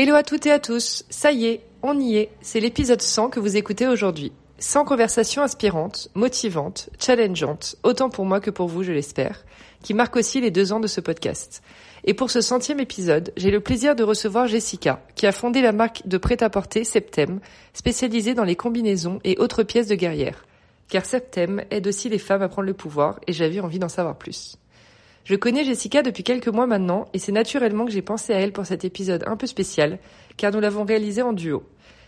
Hello à toutes et à tous, ça y est, on y est, c'est l'épisode 100 que vous écoutez aujourd'hui. 100 conversations inspirantes, motivantes, challengeantes, autant pour moi que pour vous je l'espère, qui marquent aussi les deux ans de ce podcast. Et pour ce centième épisode, j'ai le plaisir de recevoir Jessica, qui a fondé la marque de prêt-à-porter Septem, spécialisée dans les combinaisons et autres pièces de guerrière. Car Septem aide aussi les femmes à prendre le pouvoir et j'avais envie d'en savoir plus. Je connais Jessica depuis quelques mois maintenant et c'est naturellement que j'ai pensé à elle pour cet épisode un peu spécial, car nous l'avons réalisé en duo.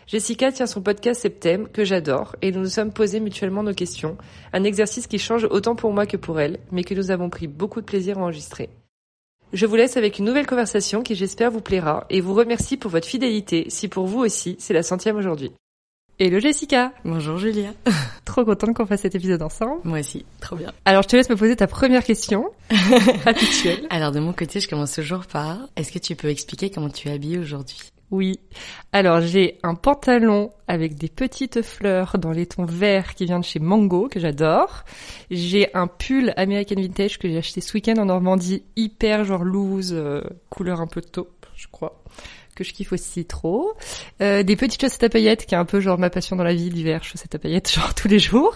Jessica tient son podcast Septem, que j'adore, et nous nous sommes posés mutuellement nos questions, un exercice qui change autant pour moi que pour elle, mais que nous avons pris beaucoup de plaisir à enregistrer. Je vous laisse avec une nouvelle conversation qui j'espère vous plaira et vous remercie pour votre fidélité si pour vous aussi c'est la centième aujourd'hui. Hello Jessica Bonjour Julia. Trop contente qu'on fasse cet épisode ensemble. Moi aussi, trop bien. Alors je te laisse me poser ta première question habituelle. Alors de mon côté, je commence toujours par est-ce que tu peux expliquer comment tu es habillée aujourd'hui? Oui. Alors j'ai un pantalon avec des petites fleurs dans les tons verts qui vient de chez Mango que j'adore. J'ai un pull American Vintage que j'ai acheté ce week-end en Normandie, hyper genre loose, euh, couleur un peu taupe, je crois que je kiffe aussi trop. Euh, des petites chaussettes à paillettes, qui est un peu genre ma passion dans la vie, l'hiver, chaussettes à paillettes, genre tous les jours.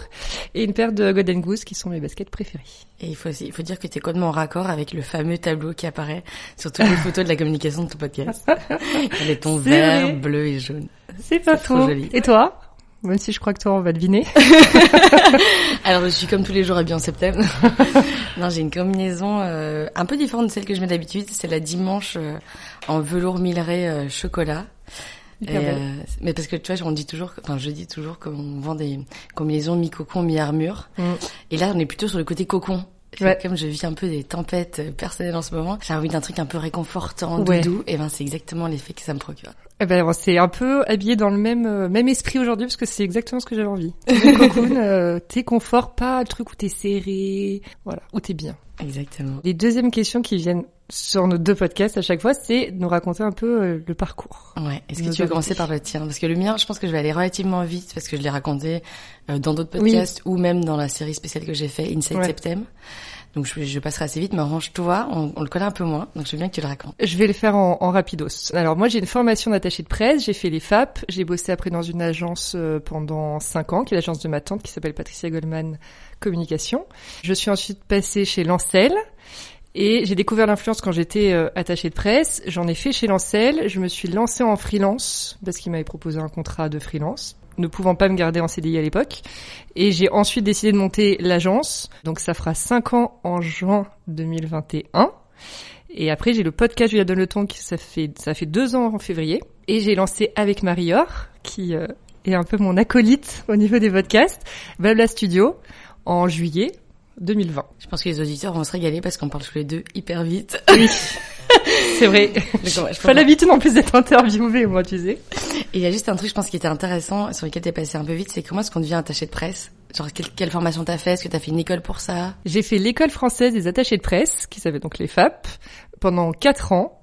Et une paire de Golden Goose, qui sont mes baskets préférées. Et il faut, il faut dire que tu es complètement en raccord avec le fameux tableau qui apparaît sur toutes les photos de la communication de ton podcast. Les tons verts, bleus et jaunes. C'est pas faux. Joli. Et toi? Même si je crois que toi, on va deviner. Alors, je suis comme tous les jours habillée en septembre. non, j'ai une combinaison euh, un peu différente de celle que je mets d'habitude. C'est la dimanche euh, en velours milleray euh, chocolat. Euh, mais parce que tu vois, on dit toujours, enfin, je dis toujours qu'on vend des combinaisons mi-cocon, mi-armure. Mm. Et là, on est plutôt sur le côté cocon. Ouais. Comme je vis un peu des tempêtes personnelles en ce moment, j'ai envie d'un truc un peu réconfortant, doudou, et ben c'est exactement l'effet que ça me procure. Eh ben c'est un peu habillé dans le même euh, même esprit aujourd'hui parce que c'est exactement ce que j'avais envie. cocoon, euh, t'es confort, pas le truc où t'es serré, voilà, où t'es bien. Exactement. Les deuxièmes questions qui viennent sur nos deux podcasts à chaque fois, c'est nous raconter un peu euh, le parcours. Ouais. Est-ce que tu veux commencer par le tien? Parce que le mien, je pense que je vais aller relativement vite parce que je l'ai raconté dans d'autres podcasts ou même dans la série spéciale que j'ai fait, Inside ouais. Septem. Donc je, je, passerai assez vite, mais arrange-toi, on, on, le connaît un peu moins, donc je veux bien que tu le racontes. Je vais le faire en, en rapidos. Alors moi j'ai une formation d'attaché de presse, j'ai fait les FAP, j'ai bossé après dans une agence euh, pendant cinq ans, qui est l'agence de ma tante, qui s'appelle Patricia Goldman Communication. Je suis ensuite passée chez Lancel, et j'ai découvert l'influence quand j'étais euh, attachée de presse. J'en ai fait chez Lancel. Je me suis lancée en freelance parce qu'il m'avait proposé un contrat de freelance, ne pouvant pas me garder en CDI à l'époque. Et j'ai ensuite décidé de monter l'agence. Donc ça fera cinq ans en juin 2021. Et après j'ai le podcast Julia Donne le ton qui ça fait ça fait deux ans en février. Et j'ai lancé avec Marior qui euh, est un peu mon acolyte au niveau des podcasts, Blabla Studio en juillet 2020. Je pense que les auditeurs vont se régaler parce qu'on parle tous les deux hyper vite. Oui. C'est vrai. Je pas l'habitude en plus d'être interviewé, moi, tu sais. Il y a juste un truc, je pense, qui était intéressant, sur lequel t'es passé un peu vite, c'est comment est-ce qu'on devient attaché de presse? Genre, quelle, quelle formation t'as fait? Est-ce que t'as fait une école pour ça? J'ai fait l'école française des attachés de presse, qui s'appelle donc les FAP, pendant quatre ans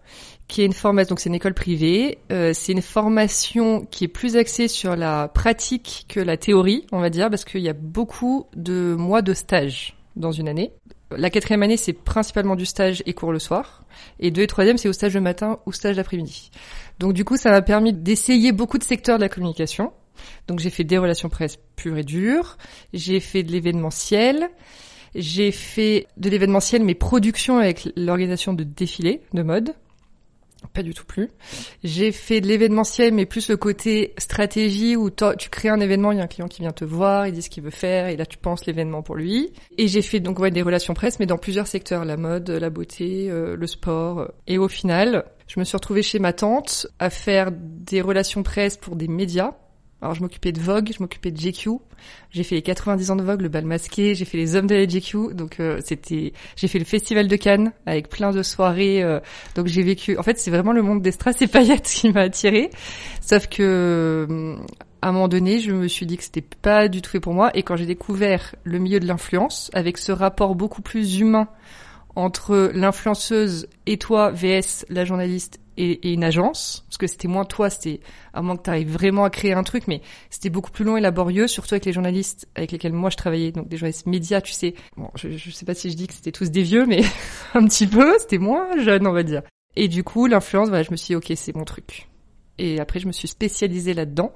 qui est une formation, donc c'est une école privée, euh, c'est une formation qui est plus axée sur la pratique que la théorie, on va dire, parce qu'il y a beaucoup de mois de stage dans une année. La quatrième année, c'est principalement du stage et cours le soir. Et deux et troisième, c'est au stage le matin ou stage l'après-midi. Donc du coup, ça m'a permis d'essayer beaucoup de secteurs de la communication. Donc j'ai fait des relations presse pures et dures, j'ai fait de l'événementiel, j'ai fait de l'événementiel mais production avec l'organisation de défilés de mode. Pas du tout plus. J'ai fait de l'événementiel, mais plus le côté stratégie où tu crées un événement, il y a un client qui vient te voir, il dit ce qu'il veut faire, et là tu penses l'événement pour lui. Et j'ai fait donc ouais des relations presse, mais dans plusieurs secteurs, la mode, la beauté, euh, le sport. Et au final, je me suis retrouvée chez ma tante à faire des relations presse pour des médias alors je m'occupais de Vogue, je m'occupais de GQ. J'ai fait les 90 ans de Vogue, le bal masqué, j'ai fait les hommes de la GQ. Donc euh, c'était, j'ai fait le festival de Cannes avec plein de soirées. Euh, donc j'ai vécu. En fait, c'est vraiment le monde des strass et paillettes qui m'a attiré. Sauf que euh, à un moment donné, je me suis dit que c'était pas du tout fait pour moi. Et quand j'ai découvert le milieu de l'influence, avec ce rapport beaucoup plus humain entre l'influenceuse et toi, VS, la journaliste, et, une agence, parce que c'était moins toi, c'était à moins que tu arrives vraiment à créer un truc, mais c'était beaucoup plus long et laborieux, surtout avec les journalistes avec lesquels moi je travaillais, donc des journalistes médias, tu sais. Bon, je, je sais pas si je dis que c'était tous des vieux, mais un petit peu, c'était moins jeune, on va dire. Et du coup, l'influence, voilà, je me suis dit, ok, c'est mon truc. Et après, je me suis spécialisée là-dedans.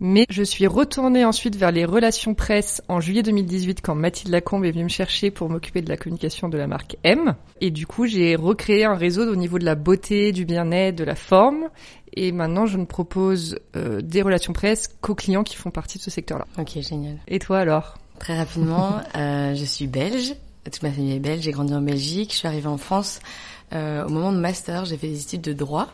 Mais je suis retournée ensuite vers les relations presse en juillet 2018 quand Mathilde Lacombe est venue me chercher pour m'occuper de la communication de la marque M. Et du coup, j'ai recréé un réseau au niveau de la beauté, du bien-être, de la forme. Et maintenant, je ne propose euh, des relations presse qu'aux clients qui font partie de ce secteur-là. Ok, génial. Et toi alors? Très rapidement, euh, je suis belge. Toute ma famille est belge. J'ai grandi en Belgique. Je suis arrivée en France euh, au moment de master. J'ai fait des études de droit.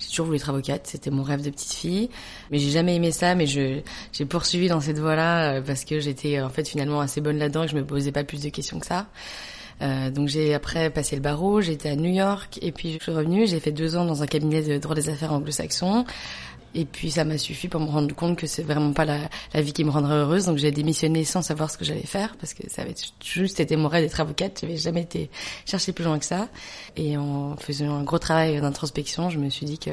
J'ai toujours voulu être avocate, c'était mon rêve de petite fille. Mais j'ai jamais aimé ça, mais je j'ai poursuivi dans cette voie-là euh, parce que j'étais euh, en fait finalement assez bonne là-dedans et je me posais pas plus de questions que ça. Euh, donc j'ai après passé le barreau, j'étais à New York et puis je suis revenue. J'ai fait deux ans dans un cabinet de droit des affaires anglo-saxon. Et puis ça m'a suffi pour me rendre compte que c'est vraiment pas la, la, vie qui me rendrait heureuse. Donc j'ai démissionné sans savoir ce que j'allais faire parce que ça avait juste été mon rêve d'être avocate. J'avais jamais été chercher plus loin que ça. Et en faisant un gros travail d'introspection, je me suis dit que,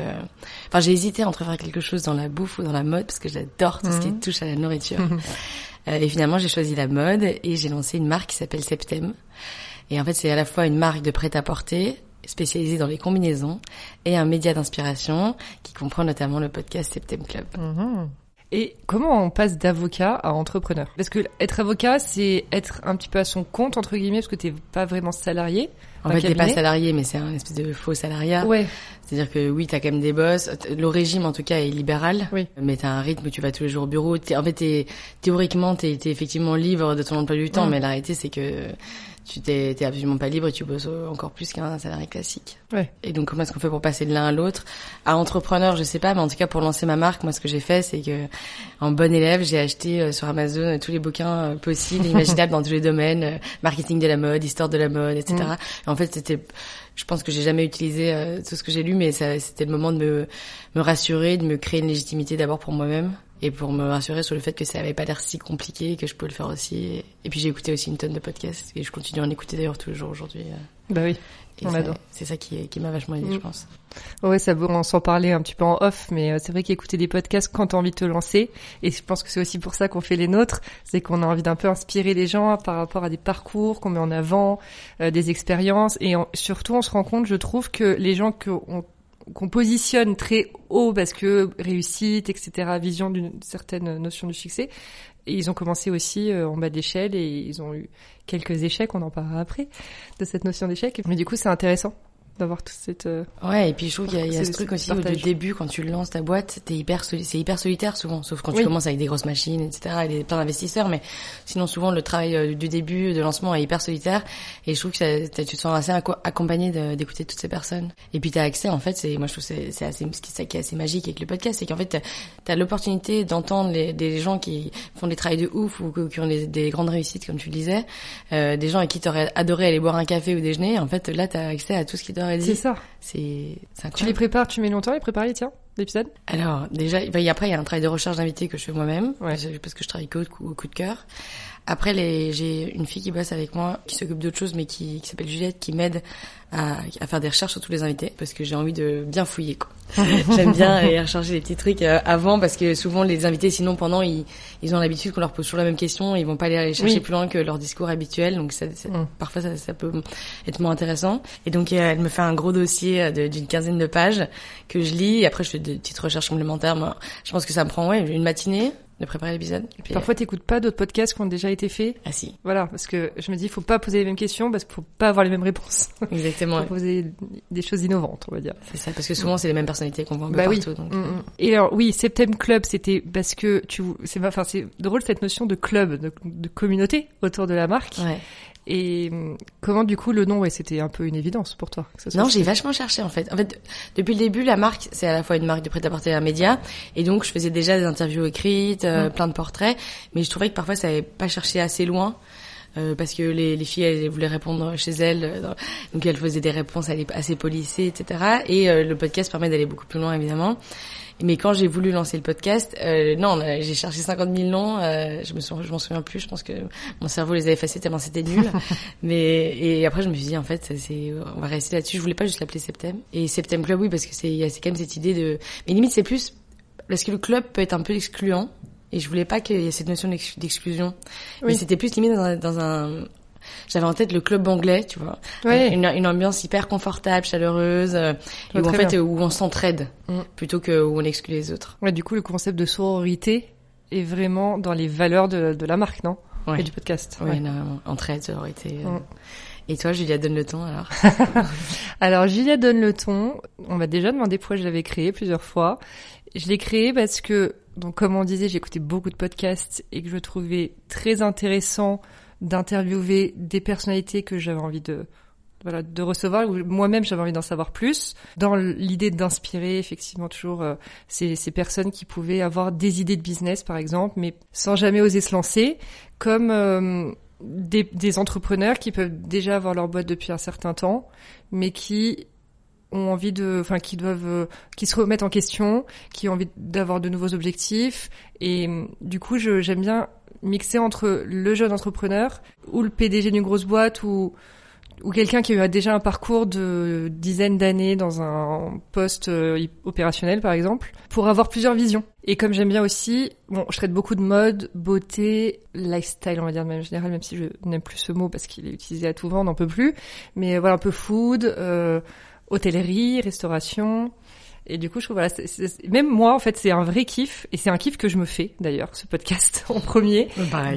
enfin j'ai hésité entre faire quelque chose dans la bouffe ou dans la mode parce que j'adore tout ce qui mhm. touche à la nourriture. Euh, et finalement j'ai choisi la mode et j'ai lancé une marque qui s'appelle Septem. Et en fait c'est à la fois une marque de prêt-à-porter spécialisé dans les combinaisons et un média d'inspiration qui comprend notamment le podcast Septem Club. Mhm. Et comment on passe d'avocat à entrepreneur? Parce que être avocat, c'est être un petit peu à son compte entre guillemets, parce que t'es pas vraiment salarié. En fait, t'es pas salarié, mais c'est un espèce de faux salariat. Ouais. C'est-à-dire que oui, t'as quand même des boss. Le régime, en tout cas, est libéral. Oui. Mais t'as un rythme où tu vas tous les jours au bureau. en fait, es, théoriquement, t'es es effectivement libre de ton emploi du temps, mais la réalité, c'est que tu t'es absolument pas libre et tu bosses encore plus qu'un salarié classique. Ouais. Et donc comment est-ce qu'on fait pour passer de l'un à l'autre? À entrepreneur, je sais pas, mais en tout cas pour lancer ma marque, moi ce que j'ai fait, c'est que en bon élève, j'ai acheté euh, sur Amazon euh, tous les bouquins euh, possibles, imaginables dans tous les domaines, marketing de la mode, histoire de la mode, etc. Mm. Et en fait, c'était je pense que j'ai jamais utilisé tout ce que j'ai lu, mais c'était le moment de me, me rassurer, de me créer une légitimité d'abord pour moi-même et pour me rassurer sur le fait que ça avait pas l'air si compliqué que je pouvais le faire aussi. Et puis j'ai écouté aussi une tonne de podcasts et je continue à en écouter d'ailleurs tous les jours aujourd'hui. Bah oui, on adore. C'est ça qui, qui m'a vachement aidé, je mm. pense. Ouais, ça on s'en parlait un petit peu en off, mais euh, c'est vrai qu'écouter des podcasts quand t'as envie de te lancer, et je pense que c'est aussi pour ça qu'on fait les nôtres, c'est qu'on a envie d'un peu inspirer les gens par rapport à des parcours qu'on met en avant, euh, des expériences, et surtout on se rend compte, je trouve, que les gens qu'on qu'on positionne très haut parce que réussite, etc., vision d'une certaine notion du succès. Et ils ont commencé aussi euh, en bas de l'échelle et ils ont eu quelques échecs, on en parlera après, de cette notion d'échec. Mais du coup, c'est intéressant d'avoir toute cette euh, ouais et puis je trouve qu'il y a, y a ce truc aussi au début quand tu lances ta boîte t'es hyper c'est hyper solitaire souvent sauf quand tu commences avec des grosses machines etc et des, plein d'investisseurs mais sinon souvent le travail euh, du début de lancement est hyper solitaire et je trouve que ça, tu te sens assez accompagné d'écouter toutes ces personnes. Et puis t'as accès en fait c'est moi je trouve c'est c'est assez ce qui, est assez magique avec le podcast c'est qu'en fait t'as as, l'opportunité d'entendre des gens qui font des travails de ouf ou qui ont des, des grandes réussites comme tu le disais euh, des gens avec qui t'aurais adoré aller boire un café ou déjeuner en fait là t'as accès à tout ce qui c'est ça. C'est Tu les prépares, tu mets longtemps les préparer, tiens, l'épisode? Alors, déjà, bah, après, il y a un travail de recherche d'invités que je fais moi-même, parce que je travaille au coup de cœur. Après, les, j'ai une fille qui bosse avec moi, qui s'occupe d'autre chose, mais qui, qui s'appelle Juliette, qui m'aide à, à, faire des recherches sur tous les invités, parce que j'ai envie de bien fouiller. Quoi. J'aime bien aller rechercher des petits trucs euh, avant, parce que souvent les invités, sinon pendant, ils, ils ont l'habitude qu'on leur pose toujours la même question, ils vont pas aller chercher plus loin que leur discours habituel, donc ça, mm. parfois ça, ça, peut être moins intéressant. Et donc euh, elle me fait un gros dossier euh, d'une quinzaine de pages que je lis, et après je fais des petites recherches complémentaires. Moi, je pense que ça me prend ouais une matinée de préparer l'épisode. Puis parfois, t'écoutes pas d'autres podcasts qui ont déjà été faits. Ah si. Voilà, parce que je me dis, faut pas poser les mêmes questions parce qu'il faut pas avoir les mêmes réponses. Exactement. faut poser des choses innovantes, on va dire. C'est ça, parce que souvent c'est les mêmes personnalités qu'on voit un peu Bah oui. partout. Donc, Mm, mm. Et alors oui, Septembre Club, c'était parce que tu, c'est, enfin c'est drôle cette notion de club, de, de communauté autour de la marque. ouais. Et comment du coup le nom, ouais, c'était un peu une évidence pour toi. que ça soit Non, j'ai vachement cherché en fait. En fait, depuis le début, la marque, c'est à la fois une marque de prêt-à-porter et un média, et donc je faisais déjà des interviews écrites, euh, Mm. plein de portraits, mais je trouvais que parfois ça n'avait pas cherché assez loin. euh, parce que les, les filles elles voulaient répondre chez elles, euh, donc elles faisaient des réponses allez, assez polissées, etc. Et euh, le podcast permet d'aller beaucoup plus loin évidemment. Mais quand j'ai voulu lancer le podcast, euh, non, j'ai cherché 50 000 noms. euh, je me souviens, je m'en souviens plus. Je pense que mon cerveau les a effacés tellement c'était nul. Mais et après je me suis dit en fait c'est on va rester là-dessus. Je voulais pas juste l'appeler Septem. Et Septem Club oui parce que c'est il y a- c'est quand même cette idée de. Mais limite c'est plus parce que le club peut être un peu excluant. Et je voulais pas qu'il y ait cette notion d'ex- d'exclusion. Mais c'était plus limite dans un, dans un j'avais en tête le club anglais, tu vois. Ouais. Une, une ambiance hyper confortable, chaleureuse, euh, où en fait où on s'entraide Mm. plutôt que où on exclut les autres. Ouais, du coup, le concept de sororité est vraiment dans les valeurs de, de la marque, non? Ouais. Et du podcast. Oui, ouais. Entraide, sororité. euh. Mm. Et toi, Julia, donne le ton alors. Alors, Julia donne le ton. On m'a déjà demandé pourquoi je l'avais créé plusieurs fois. Je l'ai créé parce que, donc, comme on disait, j'écoutais beaucoup de podcasts et que je trouvais très intéressant d'interviewer des personnalités que j'avais envie de, voilà, de recevoir, ou moi-même j'avais envie d'en savoir plus, dans l'idée d'inspirer effectivement toujours euh, ces, ces personnes qui pouvaient avoir des idées de business par exemple, mais sans jamais oser se lancer, comme euh, des, entrepreneurs qui peuvent déjà avoir leur boîte depuis un certain temps, mais qui ont envie de, enfin, qui doivent, euh, qui se remettent en question, qui ont envie d'avoir de nouveaux objectifs. Et du coup, j'aime bien mixer entre le jeune entrepreneur ou le PDG d'une grosse boîte ou ou quelqu'un qui a déjà un parcours de dizaines d'années dans un poste euh, opérationnel par exemple, pour avoir plusieurs visions. Et comme j'aime bien aussi, bon, je traite beaucoup de mode, beauté, lifestyle, on va dire de manière générale, même si je n'aime plus ce mot parce qu'il est utilisé à tout vent, on n'en peut plus. Mais voilà, un peu food, euh, hôtellerie, restauration. Et du coup, je trouve, voilà, même moi, en fait, c'est un vrai kiff, et c'est un kiff que je me fais, d'ailleurs, ce podcast, en premier,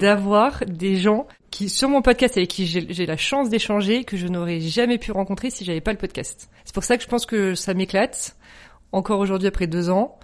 d'avoir des gens qui, sur mon podcast, avec qui j'ai la chance d'échanger, que je n'aurais jamais pu rencontrer si j'avais pas le podcast. C'est pour ça que je pense que ça m'éclate, encore aujourd'hui, après deux ans.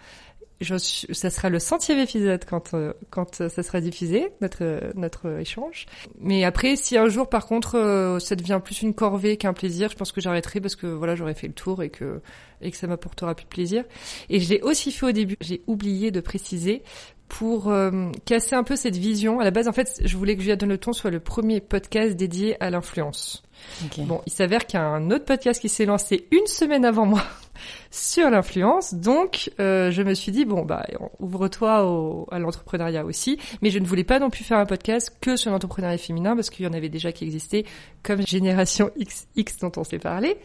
Je ça sera le centième épisode quand euh, quand euh, ça sera diffusé notre euh, notre euh, échange. Mais après, si un jour par contre euh, ça devient plus une corvée qu'un plaisir, je pense que j'arrêterai parce que voilà j'aurais fait le tour et que et que ça m'apportera plus de plaisir. Et je l'ai aussi fait au début. J'ai oublié de préciser pour euh, casser un peu cette vision. À la base, en fait, je voulais que Julia Donne le ton soit le premier podcast dédié à l'influence. Bon, il s'avère qu'il y a un autre podcast qui s'est lancé une semaine avant moi sur l'influence. Donc, euh, je me suis dit, bon, bah, ouvre-toi au- à l'entrepreneuriat aussi. Mais je ne voulais pas non plus faire un podcast que sur l'entrepreneuriat féminin parce qu'il y en avait déjà qui existaient, comme Génération XX dont on s'est parlé,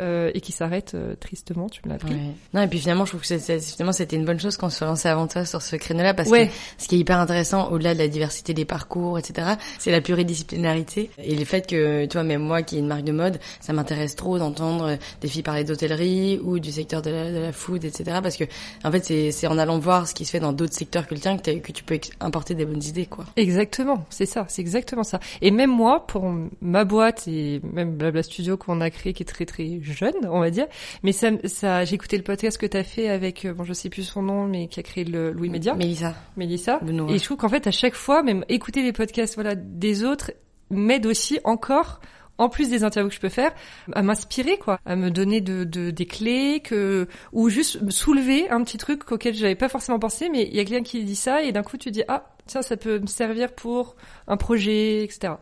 euh, et qui s'arrête euh, tristement, tu me l'as appris. Ouais. Non, et puis finalement, je trouve que finalement, c'était une bonne chose qu'on se lancé avant toi sur ce créneau-là, parce Ouais. que ce qui est hyper intéressant, au-delà de la diversité des parcours, etc., c'est la pluridisciplinarité. Et le fait que, tu vois, même moi, qui est une marque de mode, ça m'intéresse trop d'entendre des filles parler d'hôtellerie ou du secteur de la, de la food, etc., parce que, en fait, c'est en allant voir ce qui se fait dans d'autres secteurs tien que, tu peux importer des bonnes idées, quoi. Exactement, c'est ça, c'est exactement ça. Et même moi, pour ma boîte et même Blabla Studio qu'on a créé, qui est très très jeune, on va dire, mais ça, ça, j'ai écouté le podcast que t'as fait avec, euh, bon, je sais plus son nom, mais qui a créé le Louis Média, Mélissa. Mélissa. Benoît. Et je trouve qu'en fait, à chaque fois, même écouter les podcasts, voilà, des autres m'aide aussi encore. En plus des interviews que je peux faire, à m'inspirer quoi, à me donner de, de des clés que ou juste soulever un petit truc auquel j'avais pas forcément pensé, mais il y a quelqu'un qui dit ça et d'un coup tu dis ah tiens ça peut me servir pour un projet etc.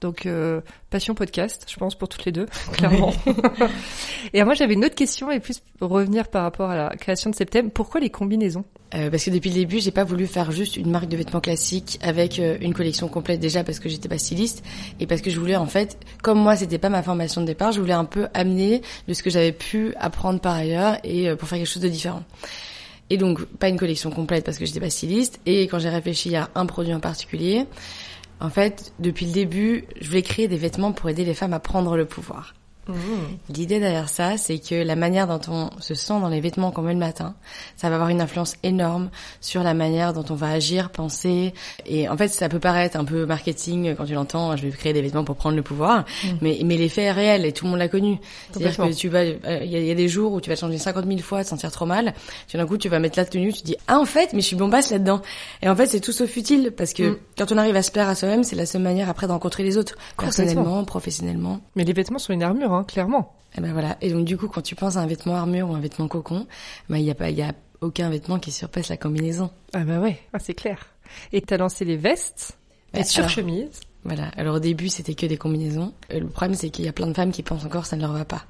Donc euh, passion podcast, je pense pour toutes les deux clairement. et moi j'avais une autre question et plus pour revenir par rapport à la création de Septem, pourquoi les combinaisons? Euh, parce que depuis le début, j'ai pas voulu faire juste une marque de vêtements classique avec euh, une collection complète déjà parce que j'étais pas styliste et parce que je voulais en fait, comme moi c'était pas ma formation de départ, je voulais un peu amener de ce que j'avais pu apprendre par ailleurs et euh, pour faire quelque chose de différent. Et donc pas une collection complète parce que j'étais pas styliste et quand j'ai réfléchi à un produit en particulier, en fait, depuis le début, je voulais créer des vêtements pour aider les femmes à prendre le pouvoir. Mmh. L'idée derrière ça, c'est que la manière dont on se sent dans les vêtements qu'on met le matin, ça va avoir une influence énorme sur la manière dont on va agir, penser. Et en fait, ça peut paraître un peu marketing quand tu l'entends. Je vais créer des vêtements pour prendre le pouvoir, mais mais l'effet est réel et tout le monde l'a connu. C'est-à-dire que tu vas, euh, il y, a- il y a des jours où tu vas te changer 50 000 fois, te sentir trop mal. Tout d'un coup, tu vas mettre la tenue, tu te dis ah en fait, mais je suis bombasse là-dedans. Et en fait, c'est tout sauf utile parce que Mm. quand on arrive à se plaire à soi-même, c'est la seule manière après de rencontrer les autres, personnellement, professionnellement. Mais les vêtements sont une armure, hein, clairement. Et ben voilà. Et donc du coup, quand tu penses à un vêtement armure ou un vêtement cocon, ben il y a pas, il y a aucun vêtement qui surpasse la combinaison. Ah bah ouais, ah, c'est clair. Et t'as lancé les vestes, les Ouais, surchemises. Voilà. Alors au début, c'était que des combinaisons. Euh, Le problème, c'est qu'il y a plein de femmes qui pensent encore que ça ne leur va pas.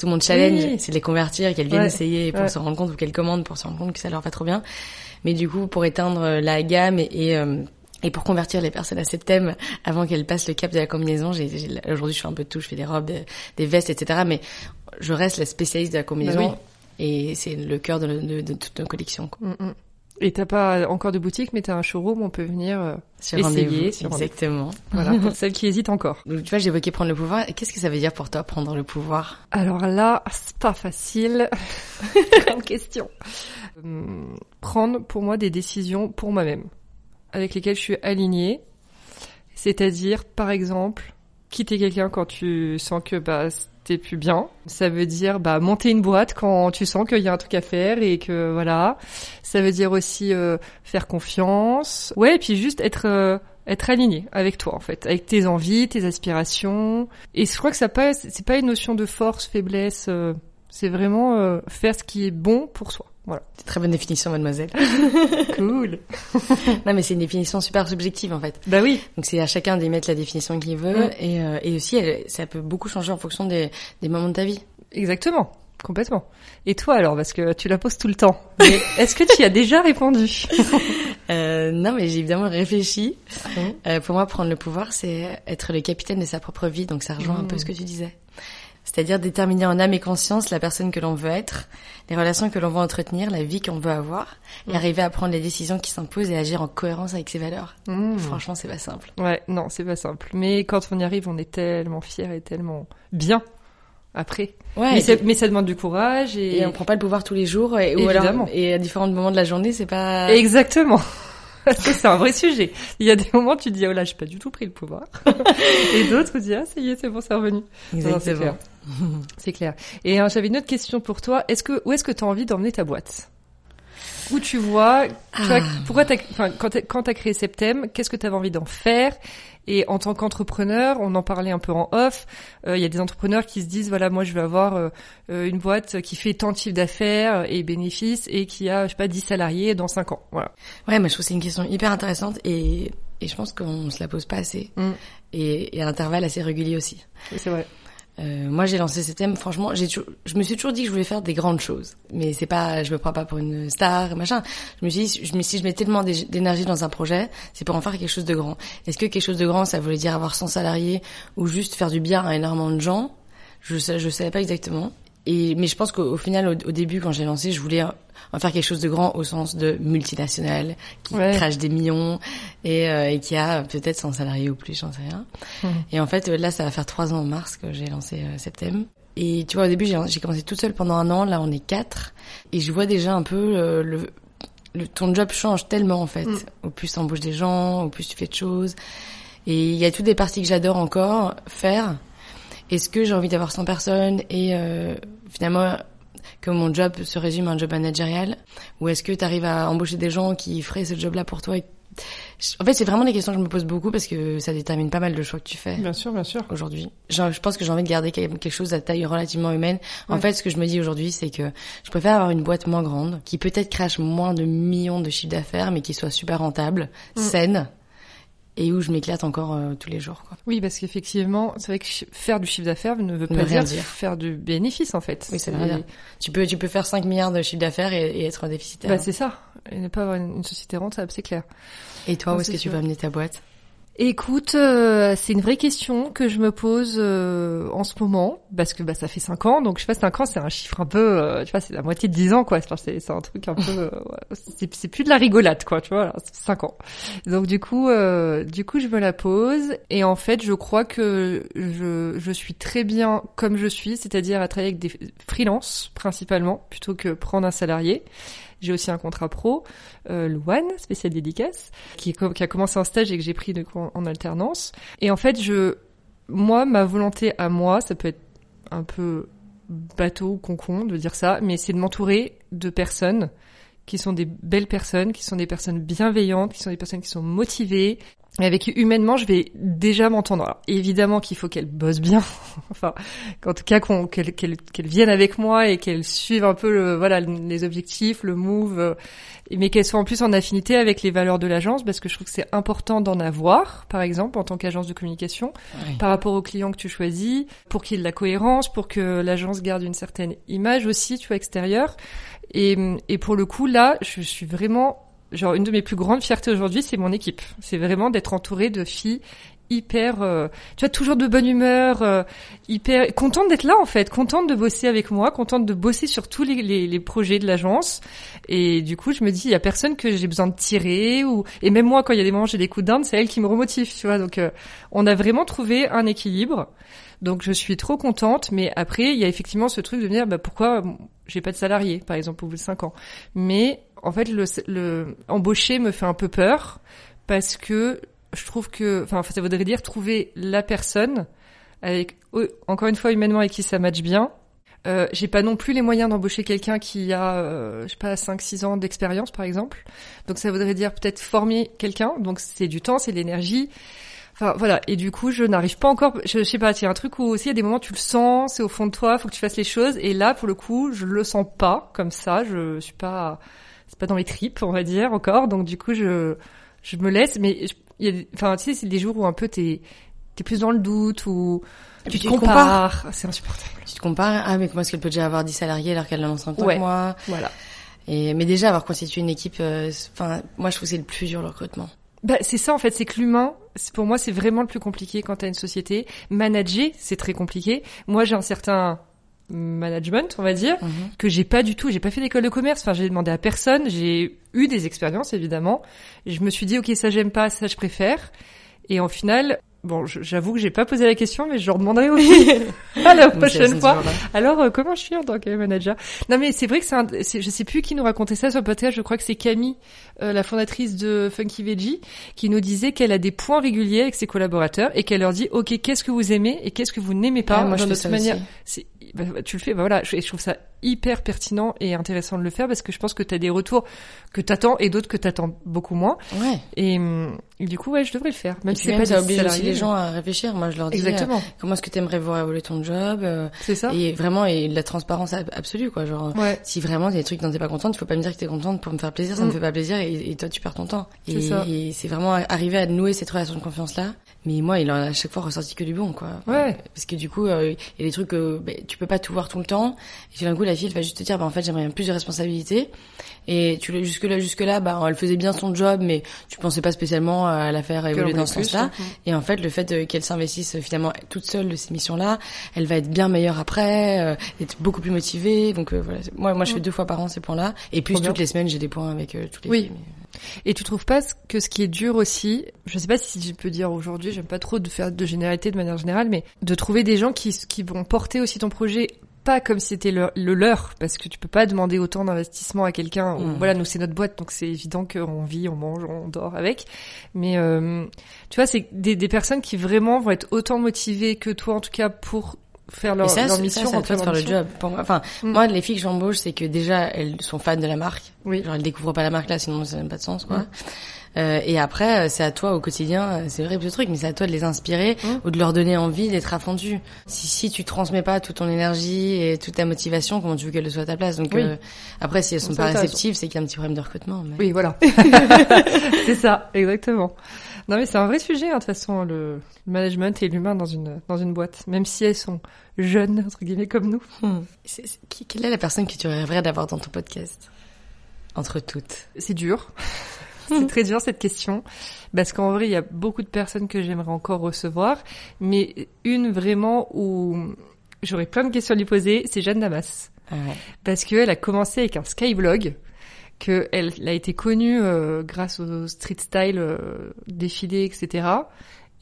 Tout mon challenge, Oui. c'est de les convertir, qu'elles viennent Ouais. essayer pour Ouais. se rendre compte ou qu'elles commandent pour se rendre compte que ça leur va trop bien. Mais du coup, pour éteindre euh, la gamme et, et, euh, et pour convertir les personnes à ce thème avant qu'elles passent le cap de la combinaison, aujourd'hui je fais un peu de tout, je fais des robes, des, des vestes, etc. Mais je reste la spécialiste de la combinaison Bah et c'est le cœur de, de, de toute nos collections. quoi. Mm, mm. Et t'as pas encore de boutique, mais t'as un showroom, on peut venir, euh, Sur Essayer, sur exactement. voilà, pour celles qui hésitent encore. Donc tu vois, j'évoquais prendre le pouvoir. Qu'est-ce que ça veut dire pour toi, prendre le pouvoir? Alors là, c'est pas facile. Grande question. Hum, Prendre pour moi des décisions pour moi-même, avec lesquelles je suis alignée. C'est-à-dire, par exemple, quitter quelqu'un quand tu sens que bah t'es plus bien. Ça veut dire bah monter une boîte quand tu sens qu'il y a un truc à faire et que voilà. Ça veut dire aussi euh, faire confiance. Ouais, et puis juste être euh, être aligné avec toi en fait, avec tes envies, tes aspirations. Et je crois que ça pas c'est pas une notion de force, faiblesse. euh, c'est vraiment euh, faire ce qui est bon pour soi. Voilà. Très bonne définition, mademoiselle. Cool. non, mais c'est une définition super subjective en fait. bah oui. Donc c'est à chacun d'y mettre la définition qu'il veut et, euh, et aussi elle- ça peut beaucoup changer en fonction des, des moments de ta vie. Exactement. Complètement. Et toi alors, parce que tu la poses tout le temps. Mais est-ce que tu y as déjà répondu? Euh, non, mais j'ai évidemment réfléchi. Euh, pour moi, prendre le pouvoir, c'est être le capitaine de sa propre vie. Donc ça rejoint un peu ce que tu disais. C'est-à-dire déterminer en âme et conscience la personne que l'on veut être, les relations que l'on veut entretenir, la vie qu'on veut avoir, et Mm. arriver à prendre les décisions qui s'imposent et agir en cohérence avec ses valeurs. Mmh. Franchement, c'est pas simple. Ouais, non, c'est pas simple. Mais quand on y arrive, on est tellement fier et tellement bien après. Ouais. mais, ça demande du courage et, et on prend pas le pouvoir tous les jours, et, ou Évidemment. alors, et à différents moments de la journée, c'est pas. Exactement. Parce que c'est un vrai sujet. Il y a des moments où tu te dis, oh là, j'ai pas du tout pris le pouvoir. et d'autres où tu dis, ah, ça y est, c'est bon, c'est revenu. Non, c'est Exactement. clair. C'est clair. Et euh, j'avais une autre question pour toi. Est-ce que, où est-ce que tu as envie d'emmener ta boîte? Où tu vois, tu vois, Ah. pourquoi t'as, enfin, quand quand t'as créé Septem, qu'est-ce que tu avais envie d'en faire? Et en tant qu'entrepreneur, on en parlait un peu en off, euh, il y a des entrepreneurs qui se disent, voilà, moi je veux avoir euh, euh, une boîte qui fait tant de chiffre d'affaires et bénéfices et qui a, je sais pas, 10 salariés dans 5 ans. Voilà. Ouais, mais je trouve que c'est une question hyper intéressante et, et je pense qu'on se la pose pas assez. Mm. Et, et à intervalles assez réguliers aussi. C'est vrai. Euh, moi, j'ai lancé ce thème. Franchement, j'ai je me suis toujours dit que je voulais faire des grandes choses. Mais c'est pas, je me prends pas pour une star, machin. Je me suis dit, je si je mets tellement d'é- d'énergie dans un projet, c'est pour en faire quelque chose de grand. Est-ce que quelque chose de grand, ça voulait dire avoir 100 salariés ou juste faire du bien à énormément de gens? Je je savais pas exactement. Et mais je pense qu'au au final, au, au début, quand j'ai lancé, je voulais en faire quelque chose de grand au sens de multinational, qui Ouais. crache des millions et, euh, et qui a peut-être 100 salariés ou plus, j'en sais rien. Et en fait, euh, là, ça va faire trois ans en mars que j'ai lancé euh, Septem. Et tu vois, au début, j'ai j'ai commencé toute seule pendant un an. Là, on est quatre. Et je vois déjà un peu euh, le, le, ton job change tellement, en fait. Mm. Au plus t'embauches des gens, au plus tu fais de choses. Et il y a toutes des parties que j'adore encore faire. Est-ce que j'ai envie d'avoir 100 personnes et euh, finalement que mon job se résume à un job managérial? Ou est-ce que tu arrives à embaucher des gens qui feraient ce job-là pour toi? Et- En fait, c'est vraiment des questions que je me pose beaucoup parce que ça détermine pas mal le choix que tu fais Bien sûr, bien sûr. aujourd'hui. Je pense que j'ai envie de garder quelque chose à taille relativement humaine. En Ouais. fait, ce que je me dis aujourd'hui, c'est que je préfère avoir une boîte moins grande, qui peut-être crache moins de millions de chiffres d'affaires, mais qui soit super rentable, Mm. saine, et où je m'éclate encore euh, tous les jours. Quoi. Oui, parce qu'effectivement, c'est vrai que faire du chiffre d'affaires ne veut pas dire, dire. faire du bénéfice, en fait. Oui, ça C'est- veut dire. Tu peux, tu peux faire 5 milliards de chiffre d'affaires et, et être déficitaire. Bah, c'est ça. Et ne pas avoir une, une société rentable, c'est clair. et toi, où est-ce que tu vas amener ta boîte? Écoute, euh, c'est une vraie question que je me pose euh, en ce moment parce que bah ça fait cinq ans, donc je sais pas cinq ans c'est un chiffre un peu, euh, tu vois c'est la moitié de dix ans quoi. C'est c'est un truc un peu, euh, ouais, c'est plus de la rigolade quoi, tu vois. Là, c'est cinq ans. Donc du coup, euh, du coup je me la pose et en fait je crois que je je suis très bien comme je suis, c'est-à-dire à travailler avec des freelances principalement plutôt que prendre un salarié. J'ai aussi un contrat pro, euh, le One, spécial dédicace, qui, a commencé en stage et que j'ai pris du coup, en, en alternance. Et en fait, je, moi, ma volonté à moi, ça peut être un peu bateau ou concon de dire ça, mais c'est de m'entourer de personnes qui sont des belles personnes, qui sont des personnes bienveillantes, qui sont des personnes qui sont motivées, avec qui humainement je vais déjà m'entendre. Alors, évidemment qu'il faut qu'elles bossent bien, enfin, qu'en tout cas qu'elles qu'elles- qu'elles viennent avec moi et qu'elles suivent un peu le, voilà les objectifs, le move, euh, mais qu'elles soient en plus en affinité avec les valeurs de l'agence, parce que je trouve que c'est important d'en avoir, par exemple, en tant qu'agence de communication par rapport aux clients que tu choisis, pour qu'il y ait de la cohérence, pour que l'agence garde une certaine image aussi, tu vois, extérieure. Et, et pour le coup, là, je suis vraiment, genre, une de mes plus grandes fiertés aujourd'hui, c'est mon équipe. C'est vraiment d'être entourée de filles hyper, euh, tu vois, toujours de bonne humeur, euh, hyper contente d'être là en fait, contente de bosser avec moi, contente de bosser sur tous les, les, les projets de l'agence. Et du coup, je me dis, il y a personne que j'ai besoin de tirer ou et même moi, quand il y a des moments j'ai des coups d'Inde, c'est elle qui me remotive, tu vois. Donc, euh, on a vraiment trouvé un équilibre. Donc, je suis trop contente. Mais après, il y a effectivement ce truc de me dire, bah pourquoi j'ai pas de salarié, par exemple, au bout de cinq ans. Mais en fait, le, le embaucher me fait un peu peur parce que je trouve que, enfin, ça voudrait dire trouver la personne avec, encore une fois, humainement avec qui ça matche bien. Euh, j'ai pas non plus les moyens d'embaucher quelqu'un qui a, euh, je sais pas, 5-6 ans d'expérience, par exemple. Donc ça voudrait dire peut-être former quelqu'un. Donc c'est du temps, c'est de l'énergie. Enfin voilà. Et du coup, je n'arrive pas encore. Je, je sais pas. Il y a un truc où aussi il y a des moments tu le sens, c'est au fond de toi, faut que tu fasses les choses. Et là, pour le coup, je le sens pas comme ça. Je suis pas, c'est pas dans mes tripes, on va dire encore. Donc du coup, je, je me laisse. Mais il y a, enfin, tu sais, c'est des jours où un peu t'es, t'es plus dans le doute ou tu te compares. C'est insupportable. Tu te compares, ah mais comment est-ce qu'elle peut déjà avoir 10 salariés alors qu'elle en a 50 Ouais. Voilà. Et mais déjà avoir constitué une équipe, euh, enfin moi je trouve c'est le plus dur le recrutement. Bah, c'est ça en fait, c'est que l'humain, pour moi, c'est vraiment le plus compliqué quand t'as une société. Manager, c'est très compliqué. Moi, j'ai un certain management, on va dire, Mhm. que j'ai pas du tout. J'ai pas fait d'école de commerce. Enfin, j'ai demandé à personne. J'ai eu des expériences évidemment. Et je me suis dit, ok, ça j'aime pas, ça je préfère. Et en final, bon, j'avoue que j'ai pas posé la question, mais je leur demanderai aussi à la prochaine fois. Alors, euh, comment je suis en tant que manager? Non, mais c'est vrai que c'est, un, c'est- je sais plus qui nous racontait ça sur le podcast. Je crois que c'est Camille, euh, la fondatrice de Funky Veggie, qui nous disait qu'elle a des points réguliers avec ses collaborateurs et qu'elle leur dit, ok, qu'est-ce que vous aimez et qu'est-ce que vous n'aimez pas Ah, moi dans je fais notre ça manière. aussi. C'est, bah, bah, tu le fais, bah voilà. Je, et je trouve ça hyper pertinent et intéressant de le faire parce que je pense que tu as des retours que t'attends et d'autres que t'attends beaucoup moins. Ouais. Et, hum, et du coup, ouais, je devrais le faire. Même Et si c'est pas ça oblige aussi les gens à réfléchir. Moi je leur dis euh, Exactement. comment est-ce que tu aimerais voir évoluer ton job euh, C'est ça. et vraiment et la transparence ab- absolue quoi genre Ouais. si vraiment il y a des trucs dont t'es pas contente, il faut pas me dire que t'es contente pour me faire plaisir, ça Mm. me fait pas plaisir et, et toi tu perds ton temps. C'est Et, ça. et c'est vraiment arriver à nouer cette relation de confiance là. Mais moi, il en a à chaque fois ressorti que du bon quoi. Ouais. Parce que du coup, euh, il y a des trucs que ben, tu peux pas tout voir tout le temps. Et puis d'un coup, la fille elle va juste te dire, bah en fait, j'aimerais bien plus de responsabilités. Et tu jusque là, jusque là, bah elle faisait bien son job, mais tu pensais pas spécialement à la faire évoluer dans ce plus, sens-là. mhm. Et en fait, le fait euh, qu'elle s'investisse euh, finalement toute seule de ces missions-là, elle va être bien meilleure après, euh, être beaucoup plus motivée. Donc euh, voilà, moi, moi, je fais deux fois par an ces points-là. Et puis toutes les semaines, j'ai des points avec euh, toutes les Oui. filles. Et tu trouves pas que ce qui est dur aussi, je sais pas si je peux dire aujourd'hui, j'aime pas trop de faire de généralité de manière générale, mais de trouver des gens qui, qui vont porter aussi ton projet pas comme si c'était le, le leur, parce que tu peux pas demander autant d'investissement à quelqu'un. où, Mm. Voilà, nous c'est notre boîte, donc c'est évident qu'on vit, on mange, on dort avec. Mais euh, tu vois, c'est des, des personnes qui vraiment vont être autant motivées que toi, en tout cas, pour faire leur, ça, mission, ça, ça dans faire le job. Pour moi, enfin, Mm. moi, les filles que j'embauche, c'est que déjà, elles sont fans de la marque. Oui. Genre, elles découvrent pas la marque là, sinon ça n'a pas de sens, quoi. Mm. Euh, et après, euh, c'est à toi au quotidien, euh, c'est vrai ce truc, mais c'est à toi de les inspirer Mm. ou de leur donner envie d'être dessus. Si, si tu transmets pas toute ton énergie et toute ta motivation, comment tu veux qu'elles le soient à ta place? Donc Oui. euh, après, si elles sont Donc pas réceptives, c'est qu'il y a un petit problème de recrutement. Mais... Oui, voilà. c'est ça, exactement. Non, mais c'est un vrai sujet, hein, de toute façon, le management et l'humain dans une, dans une boîte. Même si elles sont jeunes, entre guillemets, comme nous. Hmm. Qui- quelle est la personne que tu rêverais d'avoir dans ton podcast? Entre toutes. C'est dur. c'est très dur cette question parce qu'en vrai, il y a beaucoup de personnes que j'aimerais encore recevoir, mais une vraiment où j'aurais plein de questions à lui poser, c'est Jeanne Damas. Ah ouais. Parce qu'elle a commencé avec un skyblog, qu'elle elle a été connue euh, grâce au street style, euh, défilé, etc.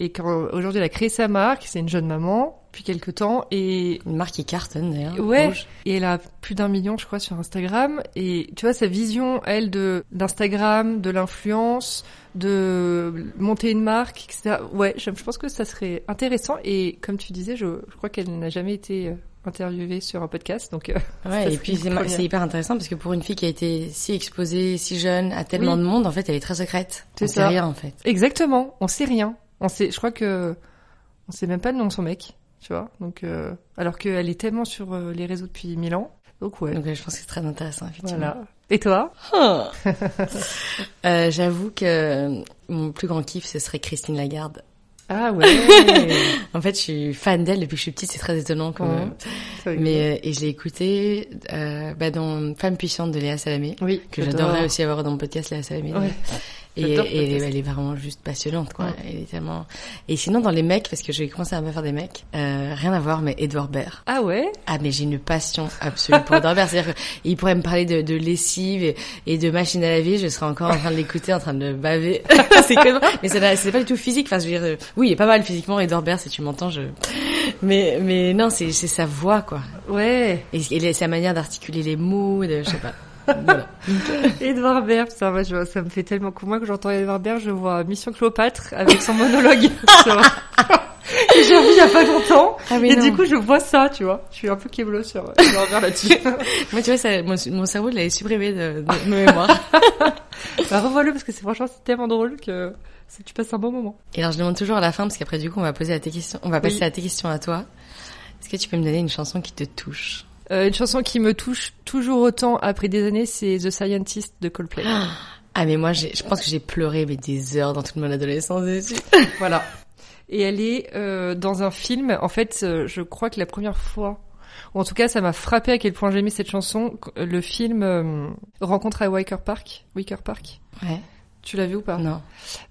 Et qu'aujourd'hui, elle a créé sa marque, c'est une jeune maman, depuis quelques temps, et Une marque qui cartonne d'ailleurs. Ouais. rouge. et elle a plus d'un million, je crois, sur Instagram. Et tu vois, sa vision, elle, de d'Instagram, de l'influence, de monter une marque, etc. Ouais, je, je pense que ça serait intéressant. Et comme tu disais, je, je crois qu'elle n'a jamais été euh, interviewée sur un podcast. Donc, euh, Ça Ouais, et puis c'est hyper intéressant parce que pour une fille qui a été si exposée, si jeune, à tellement Oui. de monde, en fait, elle est très secrète. C'est On sait ça. rien en fait. exactement, on sait rien. On sait, je crois que on sait même pas le nom de son mec, tu vois. Donc, euh, alors qu'elle est tellement sur euh, les réseaux depuis mille ans. Donc ouais. Donc euh, je pense que c'est très intéressant effectivement. Voilà. Et toi. Euh, J'avoue que mon plus grand kiff ce serait Christine Lagarde. Ah ouais. En fait, je suis fan d'elle depuis que je suis petite. C'est très étonnant quand Ouais. même. Mais euh, et je l'ai écoutée euh, bah, dans Femme puissante de Léa Salamé. oui, que j'adore. j'adorerais aussi avoir dans mon podcast Léa Salamé. Ouais. Et, elle, est- vraiment juste passionnante, quoi. Ouais. Elle est tellement. Et sinon, dans les mecs, parce que j'ai commencé à me faire des mecs, euh, rien à voir, mais Edouard Baird. Ah ouais? Ah, mais j'ai une passion absolue pour Edouard Baird. C'est-à-dire qu'il pourrait me parler de, de lessive et, et de machine à laver, je serais encore en train de l'écouter, en train de baver. c'est que mais c'est pas- du tout physique. Enfin, je veux dire, euh, oui, il est pas mal physiquement, Edouard Baird, si tu m'entends, je. Mais, mais non, c'est, c'est sa voix, quoi. Ouais. Et, et sa manière d'articuler les mots, de, je sais pas. Voilà. Edouard Baird, ça, moi, je, ça me fait tellement moi que j'entends Edouard Baird, je vois Mission Cléopâtre avec son monologue. j'ai revu il y a pas longtemps. Ah oui, et non. du coup, je vois ça, tu vois. Je suis un peu kéblo sur Edouard Baird là-dessus. Moi, tu vois, ça, mon, mon cerveau l'avait supprimé de, de mémoire. bah, revois-le parce que c'est franchement c'est tellement drôle que tu passes un bon moment. Et alors, je demande toujours à la fin, parce qu'après, du coup, on va poser à tes questions, on va passer Oui. à tes questions à toi. Est-ce que tu peux me donner une chanson qui te touche? Euh, une chanson qui me touche toujours autant après des années, c'est The Scientist de Coldplay. Ah, mais moi, je pense que j'ai pleuré, mais des heures dans toute mon adolescence dessus. Voilà. Et elle est euh, dans un film. En fait, euh, je crois que la première fois, ou en tout cas, ça m'a frappé à quel point j'aimais cette chanson. Le film euh, Rencontre à Wicker Park. Wicker Park. Ouais. Tu l'as vu ou pas? Non.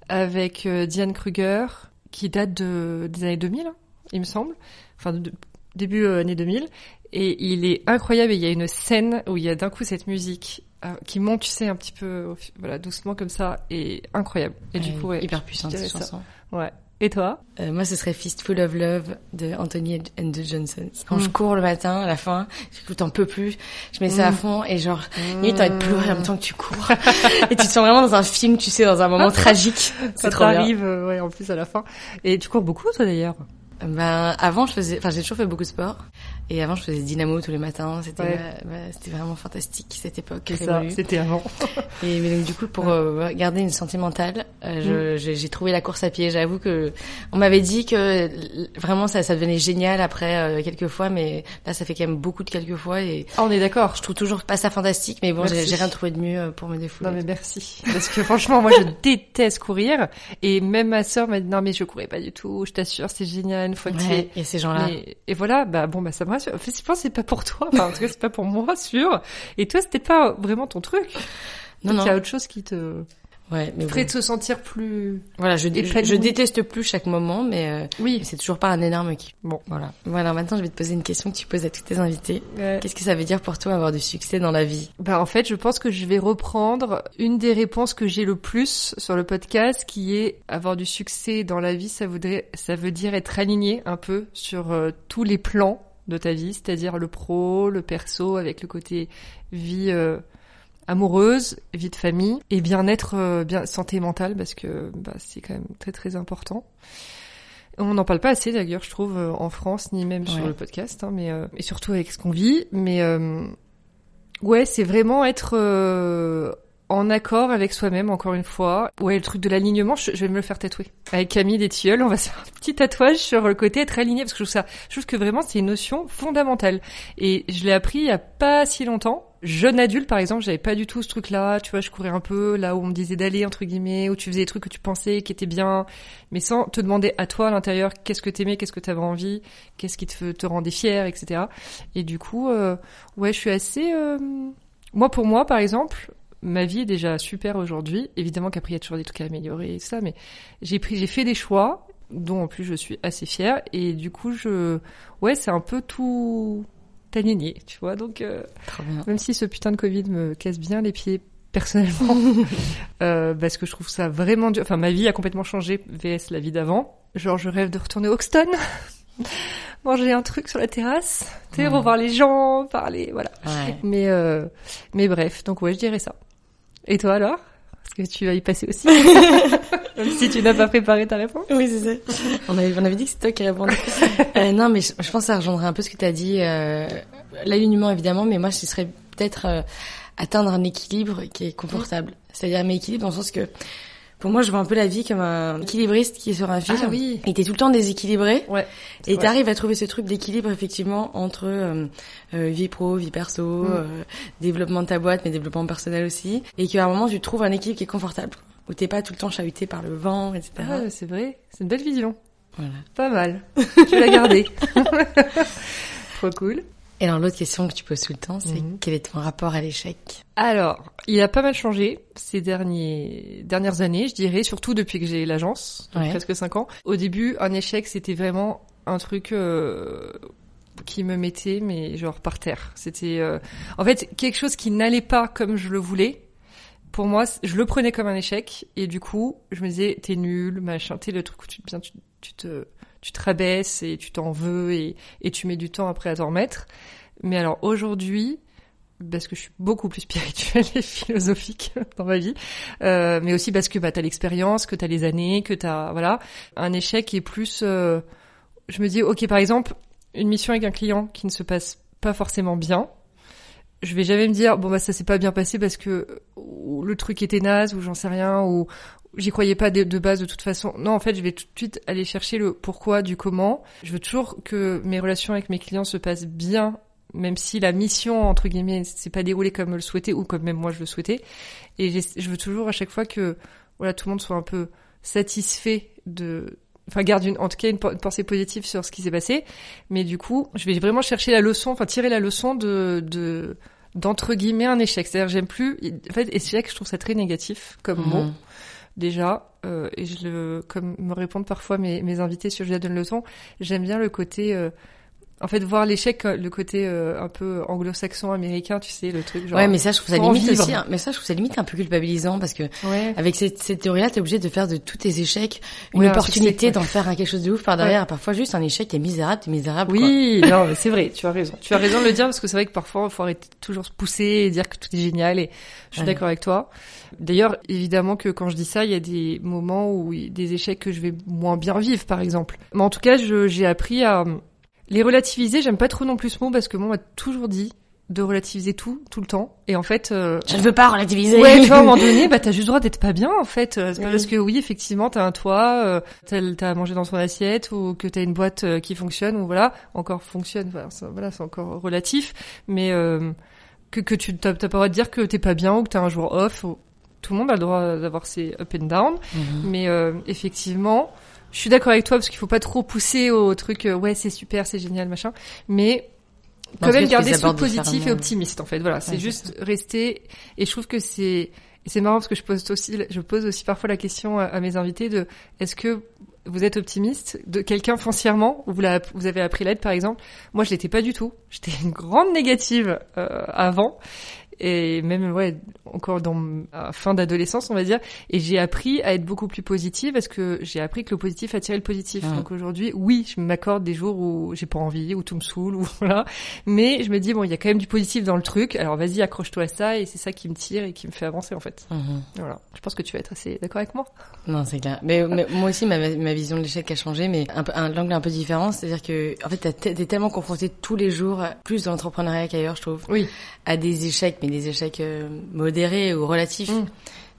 Avec euh, Diane Kruger, qui date de, des années 2000, hein, il me semble. Enfin, de- début euh, années 2000. Et il est incroyable. Et il y a une scène où il y a d'un coup cette musique euh, qui monte, tu sais, un petit peu, voilà, doucement comme ça, et incroyable. Et du coup, ouais, hyper puissante, je cette chanson. Ouais. Et toi? Euh, moi, ce serait Fistful of Love de Anthony and the Johnsons. Quand je Mm. cours le matin, à la fin, j'écoute un peu plus, je mets ça à Mm. fond et genre, limite, t'as envie de pleurer en même temps que tu cours. et tu te sens vraiment dans un film, tu sais, dans un moment tragique. C'est Ça trop bien. euh, ouais, en plus à la fin. Et tu cours beaucoup, toi d'ailleurs? Ben, avant, je faisais, enfin, j'ai toujours fait beaucoup de sport. Et avant, je faisais dynamo tous les matins. C'était, Ouais. bah, c'était vraiment fantastique, cette époque. C'était avant. Et mais donc, du coup, pour euh, garder une sentimentale, euh, je- j'ai, trouvé la course à pied. J'avoue que on m'avait dit que vraiment ça, ça devenait génial après euh, quelques fois, mais là, ça fait quand même beaucoup de quelques fois et Ah, on est d'accord. je trouve toujours pas ça fantastique. Mais bon, j'ai, rien trouvé de mieux pour me défouler. Non mais merci. Parce que franchement, moi je déteste courir. Et même ma sœur m'a dit non mais je courais pas du tout. Je t'assure, c'est génial une fois que tu Ouais, et ces gens-là. Et voilà, bah bon bah ça En fait, je pense que c'est pas pour toi. Enfin, en tout cas, c'est pas pour moi, sûr. Et toi, c'était pas vraiment ton truc. Non, Il non. y a autre chose qui te Ouais, mais bon. de se sentir plus. Voilà, je, je, épanoui. je déteste plus chaque moment, mais euh, Oui. c'est toujours pas un énorme kiff. Bon. Voilà. Voilà, maintenant je vais te poser une question que tu poses à tous tes invités. Ouais. Qu'est-ce que ça veut dire pour toi avoir du succès dans la vie? Bah en fait, je pense que je vais reprendre une des réponses que j'ai le plus sur le podcast, qui est avoir du succès dans la vie. Ça voudrait, ça veut dire être aligné un peu sur euh, tous les plans de ta vie, c'est-à-dire le pro, le perso, avec le côté vie euh, amoureuse, vie de famille et bien-être, euh, bien santé mentale, parce que bah, c'est quand même très très important. On n'en parle pas assez d'ailleurs, je trouve, euh, en France, ni même sur le podcast, hein, mais euh, et surtout avec ce qu'on vit. Mais euh, ouais, c'est vraiment être euh, en accord avec soi-même, encore une fois. Ouais, le truc de l'alignement, je, vais me le faire tatouer. Avec Camille des Tilleuls, on va se faire un petit tatouage sur le côté être aligné, parce que je trouve ça, je trouve que vraiment c'est une notion fondamentale. Et je l'ai appris il y a pas si longtemps. Jeune adulte, par exemple, j'avais pas du tout ce truc-là. Tu vois, je courais un peu là où on me disait d'aller, entre guillemets, où tu faisais des trucs que tu pensais qui étaient bien, mais sans te demander à toi à l'intérieur qu'est-ce que t'aimais, qu'est-ce que t'avais envie, qu'est-ce qui te, te rendait fier, etc. Et du coup, euh, ouais, je suis assez... euh, Moi, pour moi, par exemple, ma vie est déjà super aujourd'hui. Évidemment qu'après il y a toujours des trucs à améliorer et tout ça, mais j'ai pris, j'ai fait des choix dont en plus je suis assez fière et du coup je, ouais, c'est un peu tout aligné, tu vois. Donc euh, même si ce putain de Covid me casse bien les pieds personnellement, euh, parce que je trouve ça vraiment dur. Enfin, ma vie a complètement changé vs la vie d'avant. Genre, je rêve de retourner au Hoxton, manger un truc sur la terrasse, tu sais, Ouais. revoir les gens, parler, voilà. Ouais. Mais euh, mais bref, donc ouais, je dirais ça. Et toi alors? Parce que tu vas y passer aussi. Même si tu n'as pas préparé ta réponse. Oui, c'est ça. On avait, on avait dit que c'était toi qui répondais. euh, non, mais je, je pense que ça rejoindrait un peu ce que tu as dit. Euh, L'alignement, évidemment, mais moi, ce serait peut-être euh, atteindre un équilibre qui est confortable. C'est-à-dire un équilibre dans le sens que, pour moi, je vois un peu la vie comme un équilibriste qui est sur un fil. Ah oui. Et t'es tout le temps déséquilibré. Ouais. Et t'arrives à trouver ce truc d'équilibre effectivement entre euh, euh, vie pro, vie perso, Mm. euh, développement de ta boîte, mais développement personnel aussi, et qu'à un moment tu trouves un équilibre qui est confortable, où t'es pas tout le temps chahuté par le vent, etc. Ah, c'est vrai, c'est une belle vision. Voilà. Pas mal. Je vais la garder. Trop cool. Et alors l'autre question que tu poses tout le temps, c'est Mhm. quel est ton rapport à l'échec? Alors, il a pas mal changé ces derniers, dernières années, je dirais, surtout depuis que j'ai l'agence, Ouais. presque cinq ans. Au début, un échec, c'était vraiment un truc euh, qui me mettait, mais genre par terre. C'était, euh, en fait, quelque chose qui n'allait pas comme je le voulais. Pour moi, je le prenais comme un échec, et du coup, je me disais, t'es nul, machin, t'es le truc où tu, bien, tu, tu te, tu te rabaisses et tu t'en veux et, tu mets du temps après à t'en remettre. Mais alors aujourd'hui, parce que je suis beaucoup plus spirituelle et philosophique dans ma vie, euh, mais aussi parce que bah, t'as l'expérience, que t'as les années, que t'as voilà un échec est plus. euh, je me dis ok par exemple une mission avec un client qui ne se passe pas forcément bien, je vais jamais me dire bon bah ça s'est pas bien passé parce que le truc était naze ou j'en sais rien ou j'y croyais pas de, de base de toute façon. Non en fait je vais tout de suite aller chercher le pourquoi du comment. Je veux toujours que mes relations avec mes clients se passent bien même si la mission entre guillemets s'est pas déroulée comme je le souhaitais ou comme même moi je le souhaitais et je veux toujours à chaque fois que voilà tout le monde soit un peu satisfait de enfin garde une en tout cas une, pen- une pensée positive sur ce qui s'est passé mais du coup je vais vraiment chercher la leçon enfin tirer la leçon de de d'entre guillemets un échec c'est-à-dire j'aime plus en fait échec je trouve ça très négatif comme mot Mhm. Déjà euh, et je le comme me répondent parfois mes, invités sur Je donne j'aime bien le côté euh, en fait voir l'échec euh, le côté euh, un peu anglo-saxon américain tu sais le truc genre Ouais, mais ça, je trouve ça limite vivre. aussi. hein, mais ça, je trouve ça limite un peu culpabilisant parce que ouais avec cette, cette théorie-là, t'es obligé de faire de tous tes échecs une Ouais, opportunité d'en faire un quelque chose de ouf par derrière. Parfois, juste un échec est misérable, t'es misérable. Oui, non, mais c'est vrai, tu as raison. Tu as raison de le dire parce que c'est vrai que parfois il faut arrêter de toujours se pousser et dire que tout est génial et je suis d'accord avec toi. D'ailleurs, évidemment que quand je dis ça, il y a des moments où des échecs que je vais moins bien vivre par exemple. Mais en tout cas, j'ai appris à les relativiser, j'aime pas trop non plus ce mot parce que moi on m'a toujours dit de relativiser tout tout le temps et en fait euh. Je ne veux pas relativiser. Ouais, tu vois, à un moment donné, bah, t'as juste le droit d'être pas bien, en fait. C'est pas Oui. parce que, oui, effectivement, t'as un toit, euh, t'as, à manger dans ton assiette, ou que t'as une boîte euh, qui fonctionne, ou voilà, encore fonctionne, voilà, ça- voilà, c'est encore relatif, mais euh, que, que tu t'as, pas le droit de dire que t'es pas bien, ou que t'as un jour off, ou- tout le monde a le droit d'avoir ses up and down, Mhm. mais euh, effectivement, je suis d'accord avec toi, parce qu'il faut pas trop pousser au truc, euh, ouais, c'est super, c'est génial, machin, mais quand même garder ce truc positif et optimiste en fait. Voilà c'est Ouais, juste rester et je trouve que c'est c'est marrant parce que je pose aussi je pose aussi parfois la question à, à mes invités de est-ce que vous êtes optimiste de quelqu'un foncièrement? Ou vous, vous avez appris l'aide par exemple. Moi je l'étais pas du tout. J'étais une grande négative euh, avant et même ouais encore dans ma fin d'adolescence on va dire et j'ai appris à être beaucoup plus positive parce que j'ai appris que le positif attirait le positif Ah. donc aujourd'hui oui je m'accorde des jours où j'ai pas envie où tout me saoule ou voilà mais je me dis bon il y a quand même du positif dans le truc alors vas-y accroche-toi à ça et c'est ça qui me tire et qui me fait avancer en fait Mhm. voilà je pense que tu vas être assez d'accord avec moi Non, c'est clair. Mais, mais moi aussi, ma, ma vision de l'échec a changé, mais un, un angle un peu différent. C'est-à-dire que, en fait, t'es tellement confronté tous les jours, plus dans l'entrepreneuriat qu'ailleurs, je trouve, oui à des échecs, mais des échecs euh, modérés ou relatifs. Mm.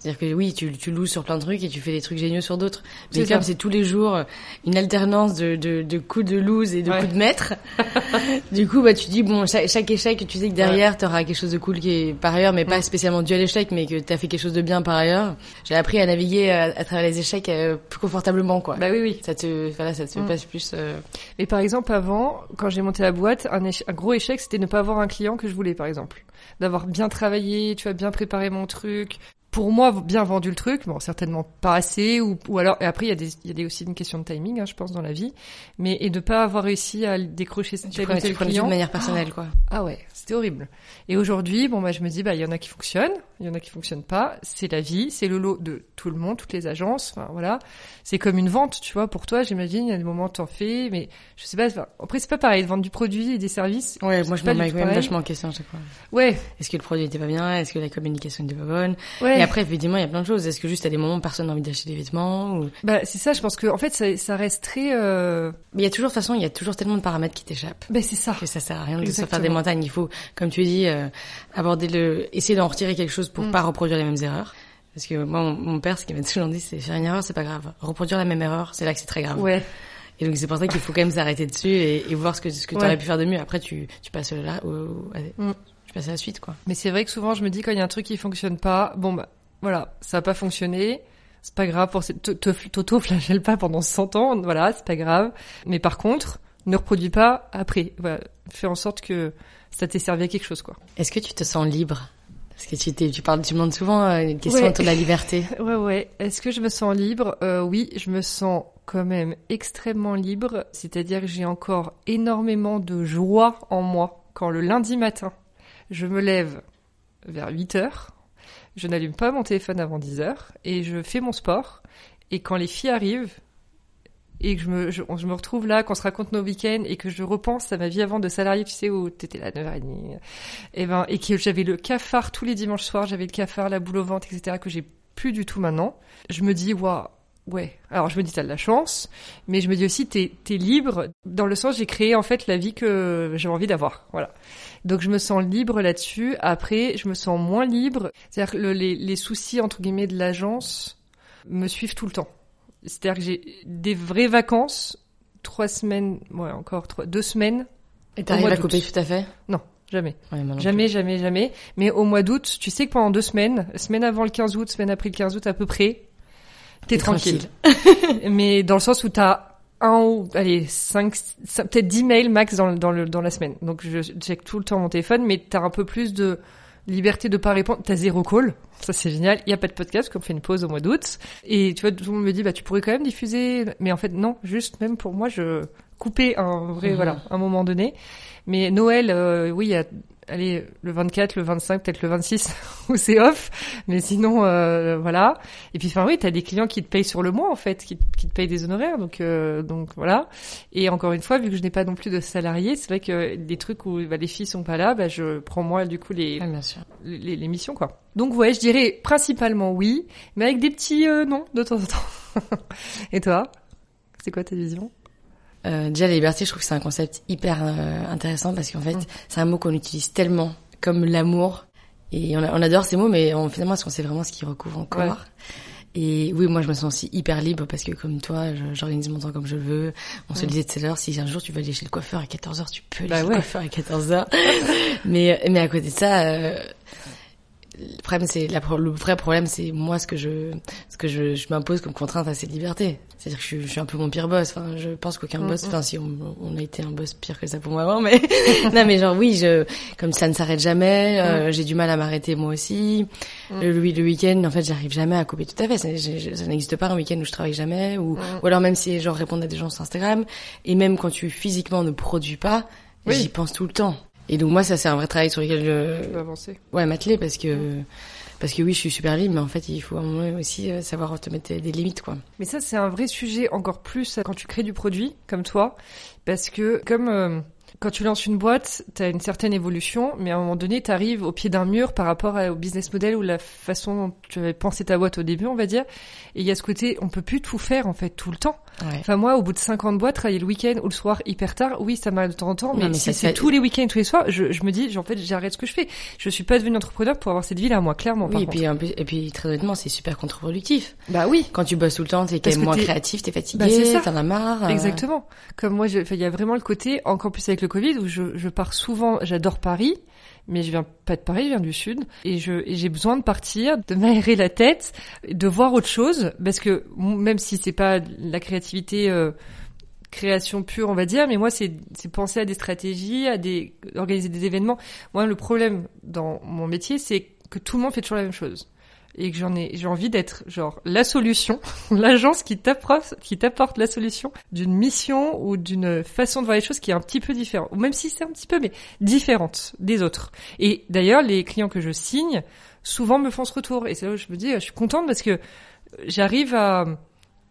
C'est-à-dire que oui, tu, tu loues sur plein de trucs et tu fais des trucs géniaux sur d'autres. Mais comme c'est tous les jours euh, une alternance de, de, de coups de loose et de Ouais. coups de maître, du coup, bah, tu dis, bon, chaque, chaque échec, tu sais que derrière, tu auras quelque chose de cool qui est par ailleurs, mais pas Mm. spécialement dû à l'échec, mais que tu as fait quelque chose de bien par ailleurs. J'ai appris à naviguer à, à travers les échecs euh, plus confortablement, quoi. Bah oui, oui. ça te, voilà, ça te Mm. passe plus. euh, Mais par exemple, avant, quand j'ai monté la boîte, un, éche- un gros échec, c'était ne pas avoir un client que je voulais, par exemple. D'avoir bien travaillé, tu vois, bien préparé mon truc. Pour moi, bien vendu le truc, bon, certainement pas assez, ou, ou alors, et après, il y a, des, il y a des, aussi une question de timing, hein, je pense, dans la vie, mais, et de pas avoir réussi à décrocher tu tel ou tel client. de manière personnelle, quoi. Ah ouais, c'était horrible. Et aujourd'hui, bon bah je me dis bah il y en a qui fonctionnent, il y en a qui fonctionnent pas. C'est la vie, c'est le lot de tout le monde, toutes les agences. Enfin voilà, c'est comme une vente, tu vois. Pour toi, j'imagine, il y a des moments où t'en fais, mais je sais pas. enfin, après c'est pas pareil de vendre du produit et des services. Ouais, moi, je me mets vachement en question à chaque fois. Ouais, Est-ce que le produit était pas bien? Est-ce que la communication était pas bonne? Ouais. Et après, effectivement, il y a plein de choses. Est-ce que juste à des moments, personne n'a envie d'acheter des vêtements ou... Bah c'est ça. Je pense que en fait ça, ça reste très. Euh... Mais il y a toujours, de toute façon, il y a toujours tellement de paramètres qui t'échappent. Bah c'est ça. Que ça sert à rien de se faire des montagnes. Il faut, comme tu dis, euh, aborder le, essayer d'en retirer quelque chose pour Mm. pas reproduire les mêmes erreurs. Parce que moi, mon, père, ce qu'il m'a toujours dit, c'est faire une erreur, c'est pas grave. Reproduire la même erreur, c'est là que c'est très grave. Ouais. Et donc c'est pour ça qu'il faut quand même s'arrêter dessus et, et voir ce que ce que tu Ouais. aurais pu faire de mieux. Après, tu tu passes là, au, au- à- tu passes à la suite, quoi. Mais c'est vrai que souvent je me dis quand il y a un truc qui fonctionne pas, bon bah voilà, ça a pas fonctionné. C'est pas grave pour t'auto-flagelle pas pendant 100 ans, voilà, c'est pas grave. Mais par contre, ne reproduis pas après. Voilà, fais en sorte que ça t'ait servi à quelque chose quoi. Est-ce que tu te sens libre? Parce que tu, tu parles, tu demandes souvent euh, une question Ouais. autour de la liberté. Ouais ouais. Est-ce que je me sens libre? Euh, Oui, je me sens quand même extrêmement libre. C'est-à-dire que j'ai encore énormément de joie en moi quand le lundi matin je me lève vers 8 heures. Je n'allume pas mon téléphone avant 10 heures et je fais mon sport. Et quand les filles arrivent et que je me, je, me retrouve là, qu'on se raconte nos week-ends et que je repense à ma vie avant de salarié, tu sais, où t'étais là à 9h30, et ben, et que j'avais le cafard tous les dimanches soirs, j'avais le cafard, la boule au ventre, etc., que j'ai plus du tout maintenant. Je me dis, waouh, ouais. Alors je me dis, t'as de la chance, mais je me dis aussi, t'es, libre, dans le sens, j'ai créé en fait la vie que j'avais envie d'avoir. Voilà. Donc je me sens libre là-dessus. Après, je me sens moins libre. C'est-à-dire que le- les, les soucis, entre guillemets, de l'agence me suivent tout le temps. C'est-à-dire que j'ai des vraies vacances, trois semaines, ouais, encore trois, deux semaines, Et t'arrives à couper tout à fait? Non, jamais. Ouais, moi non Jamais, jamais, jamais. Mais au mois d'août, tu sais que pendant deux semaines, semaine avant le 15 août, semaine après le 15 août à peu près, t'es T'es tranquille. Mais dans le sens où t'as un ou, allez, cinq, cinq- peut-être 10 mails max dans, dans, le, dans la semaine. Donc je check tout le temps mon téléphone, mais t'as un peu plus de liberté de pas répondre. T'as zéro call. Ça, c'est génial. Il y a pas de podcast, comme fait une pause au mois d'août. Et tu vois, tout le monde me dit, bah, tu pourrais quand même diffuser. Mais en fait, non, juste même pour moi, je coupais un vrai, Mhm. voilà, un moment donné. Mais Noël, euh, oui, il y a, allez, le 24, le 25, peut-être le 26, où c'est off. Mais sinon, euh, voilà. Et puis, enfin, oui, t'as des clients qui te payent sur le mois, en fait, qui, qui te payent des honoraires. Donc, euh, donc, voilà. Et encore une fois, vu que je n'ai pas non plus de salariés, c'est vrai que des trucs où bah, les filles sont pas là, bah, je prends moi, du coup, les, Ouais, bien sûr. les, les missions, quoi. Donc, ouais, je dirais principalement oui, mais avec des petits euh, non de temps en temps. Et toi? C'est quoi ta vision? Euh, déjà, la liberté, je trouve que c'est un concept hyper euh, intéressant parce qu'en fait, Mm. c'est un mot qu'on utilise tellement, comme l'amour. Et on, a- on adore ces mots, mais on, finalement, est-ce qu'on sait vraiment ce qu'ils recouvrent encore Ouais. Et oui, moi, je me sens aussi hyper libre parce que, comme toi, j'organise mon temps comme je le veux. On se disait tout à l'heure, si un jour tu veux aller chez le coiffeur à 14h, tu peux aller Bah chez ouais. le coiffeur à 14h. mais, mais à côté de ça, euh, le problème, c'est la pro- le vrai problème, c'est moi ce que je ce que je, je m'impose comme contrainte à cette liberté. C'est-à-dire que je, suis- je suis un peu mon pire boss. Enfin, je pense qu'aucun Mm, boss, mm. enfin si on, on a été un boss pire que ça pour moi avant, mais non, mais genre oui, je comme ça ne s'arrête jamais, euh, j'ai du mal à m'arrêter moi aussi. Mm. Le, le week-end, en fait, j'arrive jamais à couper tout à fait. Ça, n'existe pas un week-end où je travaille jamais, ou Mm. ou alors même si genre répondre à des gens sur Instagram, et même quand tu physiquement ne produis pas, Oui. j'y pense tout le temps. Et donc moi, ça c'est un vrai travail sur lequel je, avancer. ouais, m'atteler parce que parce que oui, je suis super libre, mais en fait, il faut à un moment aussi euh, savoir te mettre des limites, quoi. Mais ça, c'est un vrai sujet encore plus quand tu crées du produit, comme toi, parce que comme euh, quand tu lances une boîte, tu as une certaine évolution, mais à un moment donné, tu arrives au pied d'un mur par rapport au business model ou la façon dont tu avais pensé ta boîte au début, on va dire. Et il y a ce côté, on peut plus tout faire en fait tout le temps. Ouais. Enfin moi, au bout de 50 boîtes, travailler le week-end ou le soir hyper tard, oui, ça m'arrive de temps en temps, mais, Non, mais si c'est fait- tous les week-ends, tous les soirs, je, je me dis, en fait, j'arrête ce que je fais. Je suis pas devenue entrepreneur pour avoir cette vie-là, moi, clairement. par Oui, et contre. puis, un peu- et puis très honnêtement, c'est super contre-productif. bah oui. Quand tu bosses tout le temps, t'es quand même moins t'es- créatif, t'es Bah, fatigué, c'est ça. t'en as marre. euh, Exactement. Comme moi, il y a vraiment le côté, encore plus avec le Covid, où je, je pars souvent, j'adore Paris, mais je viens pas de Paris, je viens du Sud, et je j'ai besoin de partir, de m'aérer la tête, de voir autre chose, parce que même si c'est pas la créativité, euh, création pure, on va dire, mais moi, c'est c'est penser à des stratégies, à des organiser des événements. Moi, le problème dans mon métier, c'est que tout le monde fait toujours la même chose. Et que j'en ai, j'ai envie d'être genre la solution, l'agence qui t'apporte, qui t'apporte la solution d'une mission ou d'une façon de voir les choses qui est un petit peu différente, ou même si c'est un petit peu mais différente des autres. Et d'ailleurs, les clients que je signe souvent me font ce retour, et c'est là où je me dis, je suis contente parce que j'arrive à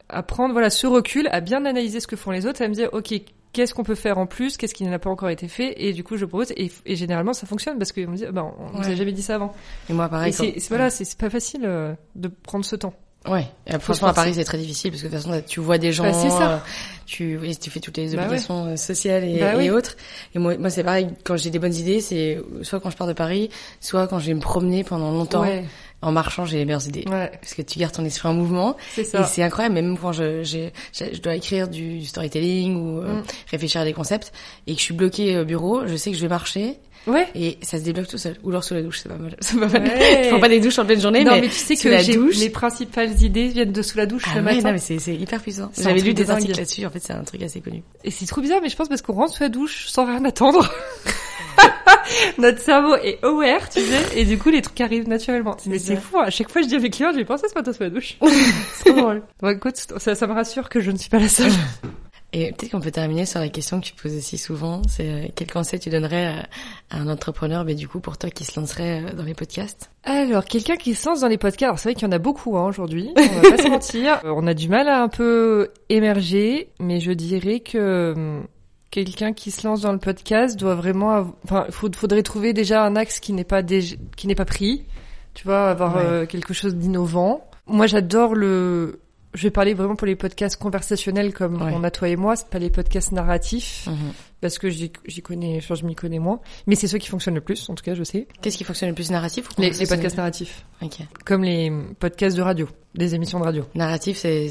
à prendre voilà ce recul, à bien analyser ce que font les autres, à me dire ok qu'est-ce qu'on peut faire en plus, qu'est-ce qui n'a pas encore été fait, et du coup je propose et, et généralement ça fonctionne parce qu'ils me disent bah, on nous a Ouais. jamais dit ça avant. Et moi, pareil. c'est voilà c'est pas facile euh, de prendre ce temps. Ouais. Et franchement, à Paris, c'est très difficile parce que de toute façon, tu vois des gens, Bah, c'est ça. euh, tu, oui, tu fais toutes les Bah ouais. obligations euh, sociales et, Bah et oui. autres. Et moi, moi, c'est pareil. Quand j'ai des bonnes idées, c'est soit quand je pars de Paris, soit quand je vais me promener pendant longtemps. Ouais En marchant, j'ai les meilleures idées. ouais Parce que tu gardes ton esprit en mouvement. c'est Et ça. c'est incroyable, même quand je, je dois écrire du, du storytelling ou euh, Mm. réfléchir à des concepts et que je suis bloquée au bureau, je sais que je vais marcher Ouais. et ça se débloque tout seul. Ou alors sous la douche, c'est pas mal. C'est pas mal. Ouais. Je prends pas des douches en pleine journée, non mais, mais tu sais que la j'ai douche. mes principales idées viennent de sous la douche Ah le ouais, matin. non, mais c'est, c'est hyper puissant. J'avais lu de des articles là-dessus. En fait, c'est un truc assez connu. Et c'est trop bizarre, mais je pense parce qu'on rentre sous la douche sans rien attendre. Notre cerveau est aware, tu sais, et du coup les trucs arrivent naturellement. C'est Mais c'est fou, à chaque fois je dis à mes clients, j'ai pensé ce matin sous la douche. c'est trop drôle. Bon écoute, ça, ça me rassure que je ne suis pas la seule. Et peut-être qu'on peut terminer sur la question que tu poses aussi souvent, c'est euh, quel conseil tu donnerais à, à un entrepreneur, mais du coup pour toi qui se lancerait euh, dans les podcasts? Alors, quelqu'un qui se lance dans les podcasts, alors c'est vrai qu'il y en a beaucoup hein, aujourd'hui, on va pas se mentir. Euh, On a du mal à un peu émerger, mais je dirais que hum, quelqu'un qui se lance dans le podcast doit vraiment, enfin, faudrait trouver déjà un axe qui n'est pas qui n'est pas pris. Tu vois, avoir Ouais. euh, quelque chose d'innovant. Moi, j'adore le. Je vais parler vraiment pour les podcasts conversationnels comme Ouais. on a toi et moi, c'est pas les podcasts narratifs parce que j'y connais, enfin, je m'y connais moins. Mais c'est ceux qui fonctionnent le plus, en tout cas, je sais. Qu'est-ce qui fonctionne le plus narratif ou Les, podcasts narratifs, Ok. comme les podcasts de radio, des émissions de radio. Narratif, c'est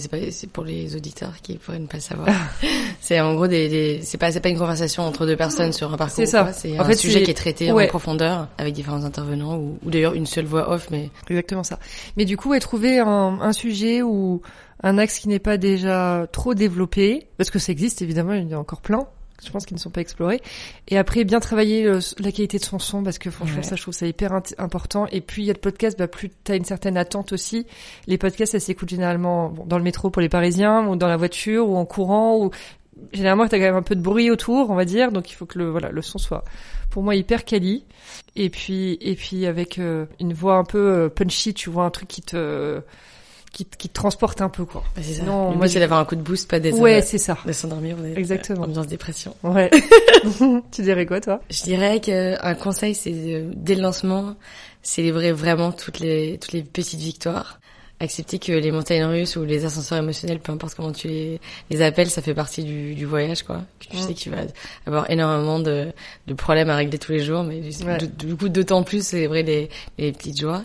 pour les auditeurs qui pourraient ne pas le savoir. c'est en gros des, des c'est pas c'est pas une conversation entre deux personnes sur un parcours. C'est ça. C'est un fait, sujet qui est traité ouais. en profondeur avec différents intervenants ou, ou d'ailleurs une seule voix off, mais Exactement ça. Mais du coup, ouais, trouver un, un sujet ou un axe qui n'est pas déjà trop développé, parce que ça existe évidemment, il y en a encore plein. Je pense qu'ils ne sont pas explorés. Et après, bien travailler le- la qualité de son son, parce que franchement, Ouais. ça, je trouve ça hyper important. Et puis, il y a le podcast, bah, plus t'as une certaine attente aussi. Les podcasts, ça s'écoute généralement bon, dans le métro pour les Parisiens, ou dans la voiture, ou en courant, ou généralement, t'as quand même un peu de bruit autour, on va dire. Donc, il faut que le, voilà, le son soit, pour moi, hyper quali. Et puis, et puis avec euh, une voix un peu euh, punchy, tu vois, un truc qui te, qui, qui te transporte un peu, quoi. bah, c'est ça. Non, moi, j'ai- d'avoir un coup de boost, pas des Ouais, c'est ça. de s'endormir. on est- Exactement. Ambiance dépression. Ouais. tu dirais quoi, toi? Je dirais qu'un conseil, c'est euh, dès le lancement, célébrer vraiment toutes les toutes les petites victoires. Accepter que les montagnes russes ou les ascenseurs émotionnels, peu importe comment tu les, les appelles, ça fait partie du, du voyage, quoi. Que tu sais que tu vas avoir énormément de, de problèmes à régler tous les jours, mais du, Ouais. du- du coup, d'autant plus célébrer les, les petites joies.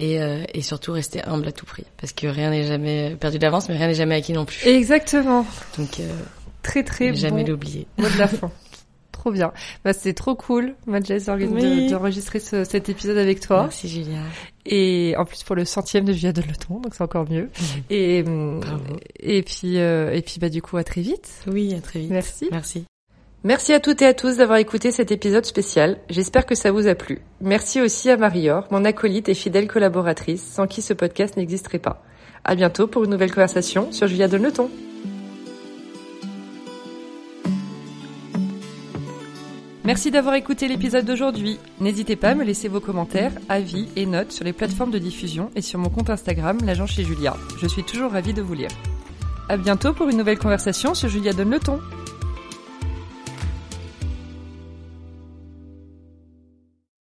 Et, euh, et surtout rester humble à tout prix. Parce que rien n'est jamais perdu d'avance, mais rien n'est jamais acquis non plus. Exactement. Donc, euh, Très très jamais bon l'oublier. mot de la fin. trop bien. Bah, c'était trop cool, Madjess, de- d'enregistrer ce- cet épisode avec toi. Merci Julia. Et en plus pour le centième de Julia de Leton, donc c'est encore mieux. Et, hum, Bravo. et puis, euh, et puis bah, du coup, à très vite. Oui, à très vite. Merci. Merci. Merci à toutes et à tous d'avoir écouté cet épisode spécial. J'espère que ça vous a plu. Merci aussi à Marie-Or, mon acolyte et fidèle collaboratrice, sans qui ce podcast n'existerait pas. À bientôt pour une nouvelle conversation sur Julia Leton. Merci d'avoir écouté l'épisode d'aujourd'hui. N'hésitez pas à me laisser vos commentaires, avis et notes sur les plateformes de diffusion et sur mon compte Instagram, l'agent chez Julia. Je suis toujours ravie de vous lire. À bientôt pour une nouvelle conversation sur Julia Donne.